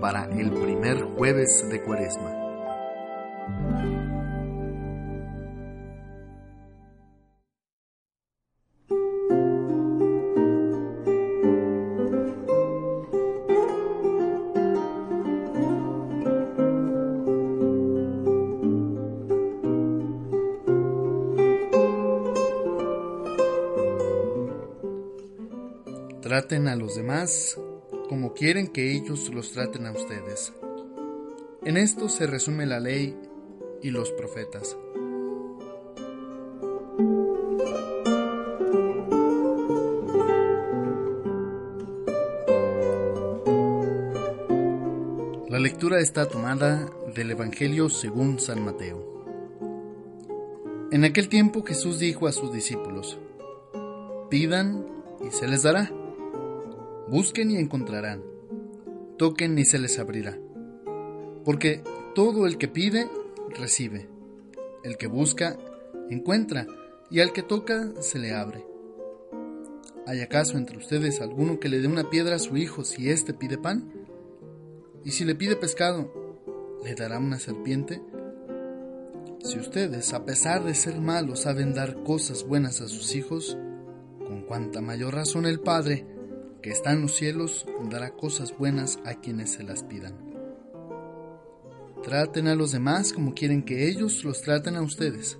Para el primer jueves de Cuaresma. Traten a los demás como quieren que ellos los traten a ustedes. En esto se resume la ley y los profetas. La lectura está tomada del Evangelio según San Mateo. En aquel tiempo Jesús dijo a sus discípulos, pidan y se les dará Busquen y encontrarán. Toquen y se les abrirá. Porque todo el que pide, recibe. El que busca, encuentra. Y al que toca, se le abre. ¿Hay acaso entre ustedes alguno que le dé una piedra a su hijo si éste pide pan? ¿Y si le pide pescado, le dará una serpiente? Si ustedes, a pesar de ser malos, saben dar cosas buenas a sus hijos, con cuanta mayor razón el Padre, que está en los cielos dará cosas buenas a quienes se las pidan. Traten a los demás como quieren que ellos los traten a ustedes.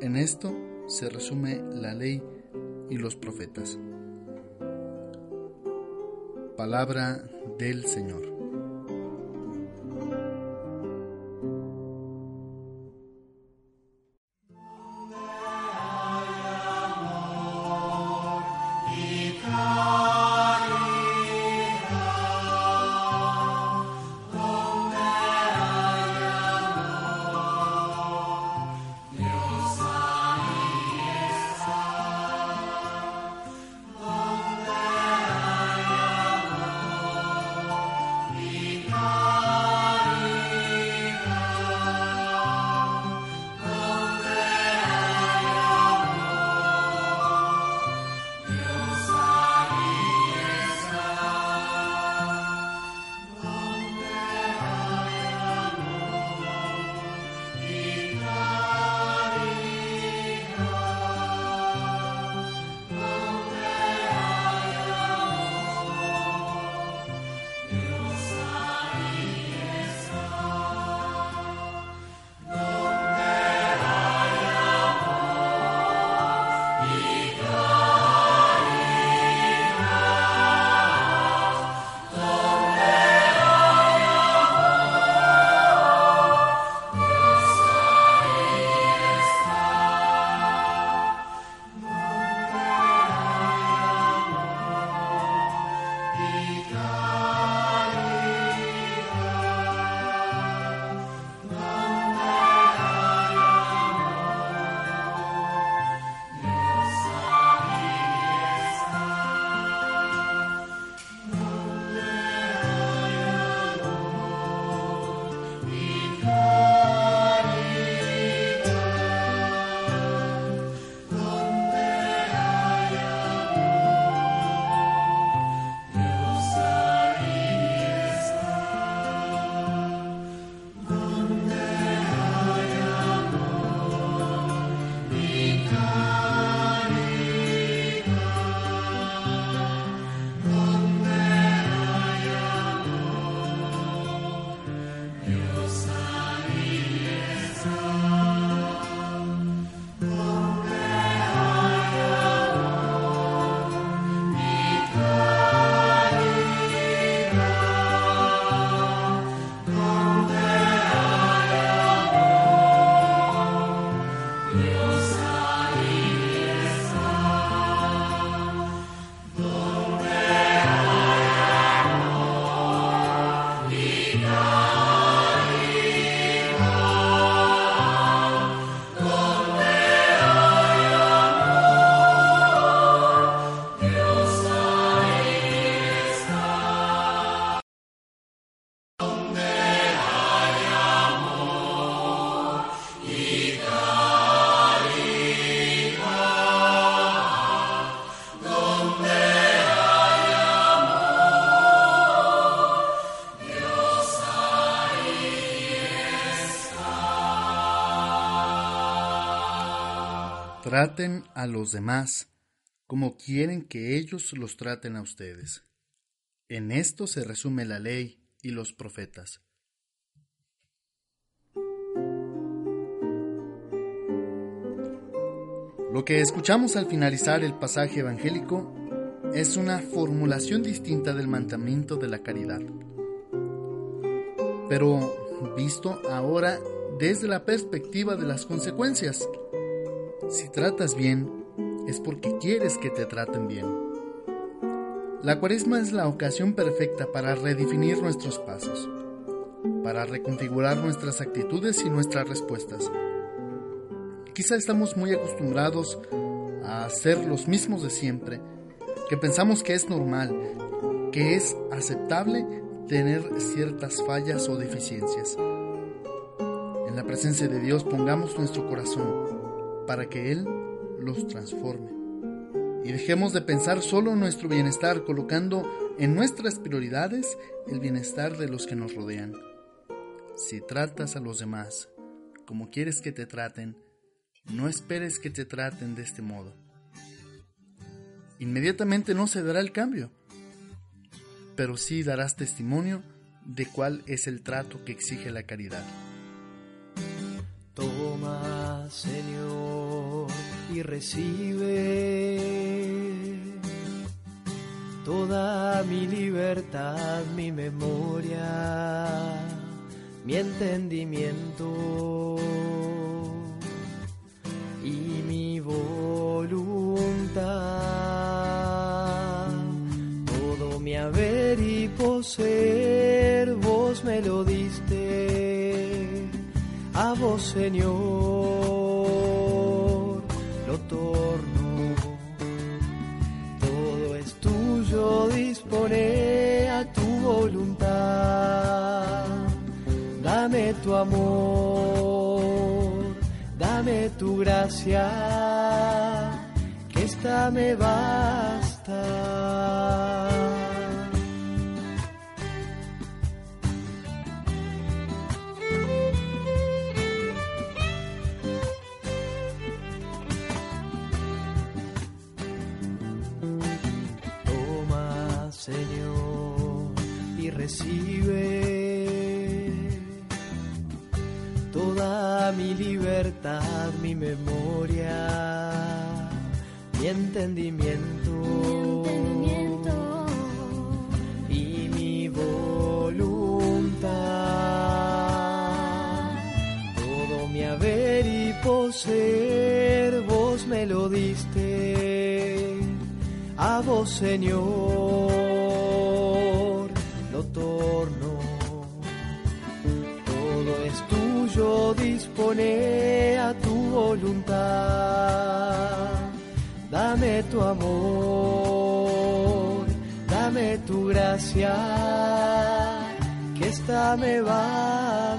En esto se resume la ley y los profetas. Palabra del Señor. Traten a los demás como quieren que ellos los traten a ustedes. En esto se resume la ley y los profetas. Lo que escuchamos al finalizar el pasaje evangélico es una formulación distinta del mandamiento de la caridad. Pero visto ahora desde la perspectiva de las consecuencias. Si tratas bien, es porque quieres que te traten bien. La cuaresma es la ocasión perfecta para redefinir nuestros pasos, para reconfigurar nuestras actitudes y nuestras respuestas. Quizá estamos muy acostumbrados a ser los mismos de siempre, que pensamos que es normal, que es aceptable tener ciertas fallas o deficiencias. En la presencia de Dios pongamos nuestro corazón para que Él los transforme. Y dejemos de pensar solo en nuestro bienestar, colocando en nuestras prioridades el bienestar de los que nos rodean. Si tratas a los demás como quieres que te traten, no esperes que te traten de este modo. Inmediatamente no se dará el cambio, pero sí darás testimonio de cuál es el trato que exige la caridad. Toma, Señor, y recibe toda mi libertad, mi memoria, mi entendimiento y mi voluntad. Todo mi haber y poseer, vos me lo diste, a vos Señor, dispone a tu voluntad. Dame tu amor, dame tu gracia, que esta me basta. Señor, y recibe toda mi libertad, mi memoria, mi entendimiento, y mi voluntad. Todo mi haber y poseer, vos me lo diste, a vos Señor, dispone a tu voluntad. Dame tu amor, dame tu gracia, que esta me basta.